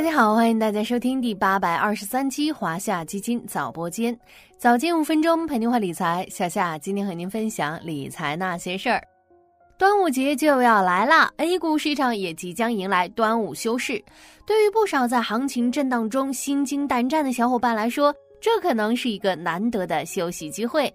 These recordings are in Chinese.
大家好，欢迎大家收听第八百二十三期华夏基金早播间，早间五分钟陪您话理财。夏夏今天和您分享理财那些事儿。端午节就要来了，A 股市场也即将迎来端午休市。对于不少在行情震荡中心惊胆战的小伙伴来说，这可能是一个难得的休息机会。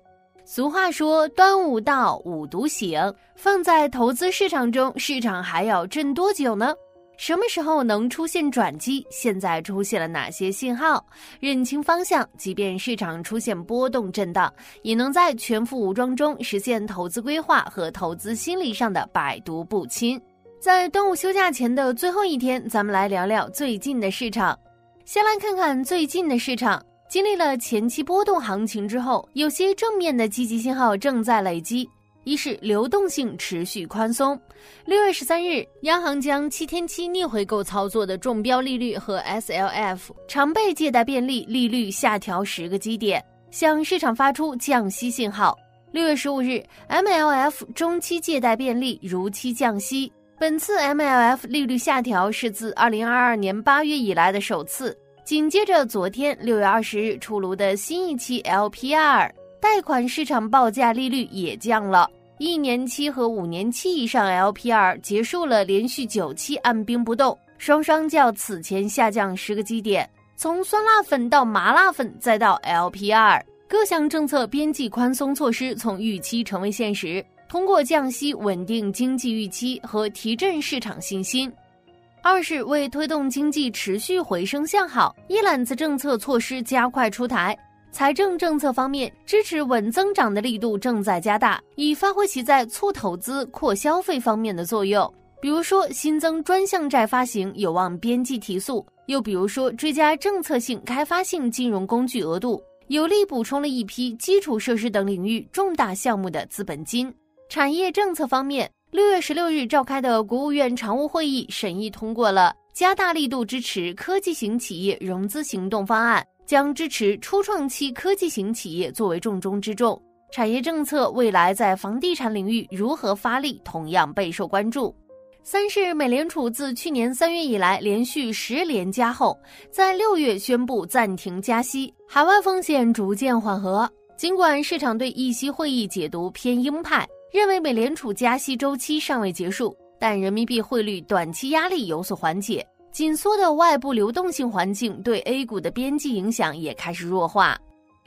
俗话说，端午到，五毒醒。放在投资市场中，市场还要震多久呢？什么时候能出现转机？现在出现了哪些信号？认清方向，即便市场出现波动震荡，也能在全副武装中实现投资规划和投资心理上的百毒不侵。在端午休假前的最后一天，咱们来聊聊最近的市场。先来看看最近的市场，经历了前期波动行情之后，有些正面的积极信号正在累积。一是流动性持续宽松。六月十三日，央行将七天期逆回购操作的中标利率和 SLF 常备借贷便利利率下调十个基点，向市场发出降息信号。六月十五日，MLF 中期借贷便利如期降息。本次 MLF 利率下调是自二零二二年八月以来的首次。紧接着，昨天六月二十日出炉的新一期 LPR。贷款市场报价利率也降了，一年期和五年期以上 LPR 结束了连续九期按兵不动，双双较此前下降十个基点。从酸辣粉到麻辣粉，再到 LPR，各项政策边际宽松措施从预期成为现实，通过降息稳定经济预期和提振市场信心。二是为推动经济持续回升向好，一揽子政策措施加快出台。财政政策方面，支持稳增长的力度正在加大，以发挥其在促投资、扩消费方面的作用。比如说，新增专项债发行有望边际提速；又比如说，追加政策性开发性金融工具额度，有力补充了一批基础设施等领域重大项目的资本金。产业政策方面，六月十六日召开的国务院常务会议审议通过了加大力度支持科技型企业融资行动方案。将支持初创期科技型企业作为重中之重，产业政策未来在房地产领域如何发力，同样备受关注。三是美联储自去年三月以来连续十连加后，在六月宣布暂停加息，海外风险逐渐缓和。尽管市场对议息会议解读偏鹰派，认为美联储加息周期尚未结束，但人民币汇率短期压力有所缓解。紧缩的外部流动性环境对 A 股的边际影响也开始弱化。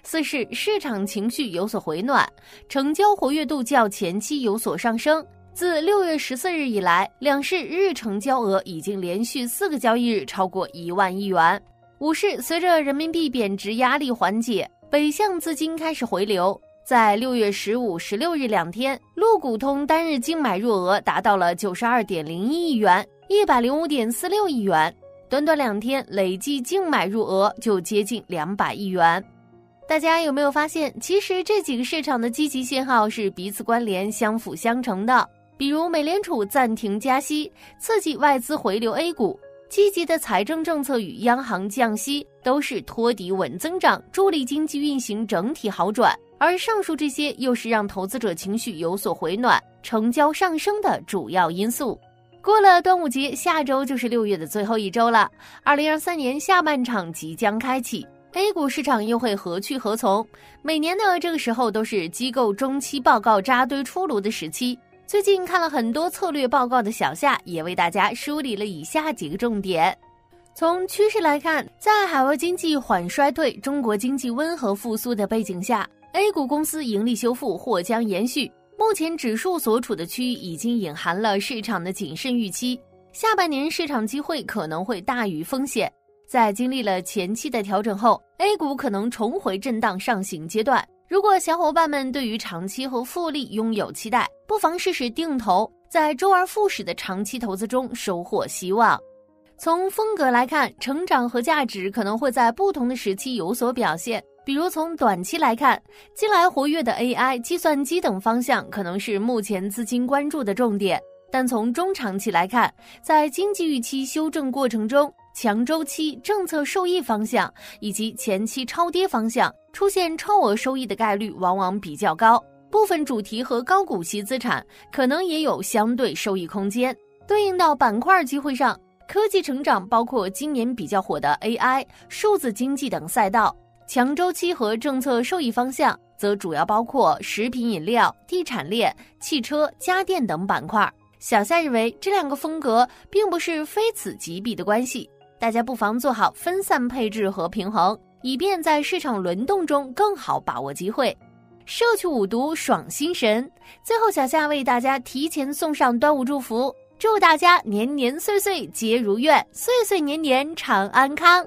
四是市场情绪有所回暖，成交活跃度较前期有所上升。自六月十四日以来，两市日成交额已经连续四个交易日超过一万亿元。五是随着人民币贬值压力缓解，北向资金开始回流。在六月十五、十六日两天，陆股通单日净买入额达到了九十二点零一亿元。一百零五点四六亿元，短短两天累计净买入额就接近两百亿元。大家有没有发现，其实这几个市场的积极信号是彼此关联、相辅相成的？比如美联储暂停加息，刺激外资回流 A 股；积极的财政政策与央行降息，都是托底稳增长，助力经济运行整体好转。而上述这些，又是让投资者情绪有所回暖、成交上升的主要因素。过了端午节，下周就是六月的最后一周了。二零二三年下半场即将开启，A 股市场又会何去何从？每年的这个时候都是机构中期报告扎堆出炉的时期。最近看了很多策略报告的小夏，也为大家梳理了以下几个重点。从趋势来看，在海外经济缓衰退、中国经济温和复苏的背景下，A 股公司盈利修复或将延续。目前指数所处的区域已经隐含了市场的谨慎预期，下半年市场机会可能会大于风险。在经历了前期的调整后，A 股可能重回震荡上行阶段。如果小伙伴们对于长期和复利拥有期待，不妨试试定投，在周而复始的长期投资中收获希望。从风格来看，成长和价值可能会在不同的时期有所表现。比如从短期来看，近来活跃的 AI、计算机等方向可能是目前资金关注的重点。但从中长期来看，在经济预期修正过程中，强周期、政策受益方向以及前期超跌方向出现超额收益的概率往往比较高。部分主题和高股息资产可能也有相对收益空间。对应到板块机会上。科技成长包括今年比较火的 AI、数字经济等赛道；强周期和政策受益方向则主要包括食品饮料、地产链、汽车、家电等板块。小夏认为这两个风格并不是非此即彼的关系，大家不妨做好分散配置和平衡，以便在市场轮动中更好把握机会。社区五毒爽心神，最后小夏为大家提前送上端午祝福。祝大家年年岁岁皆如愿，岁岁年年长安康。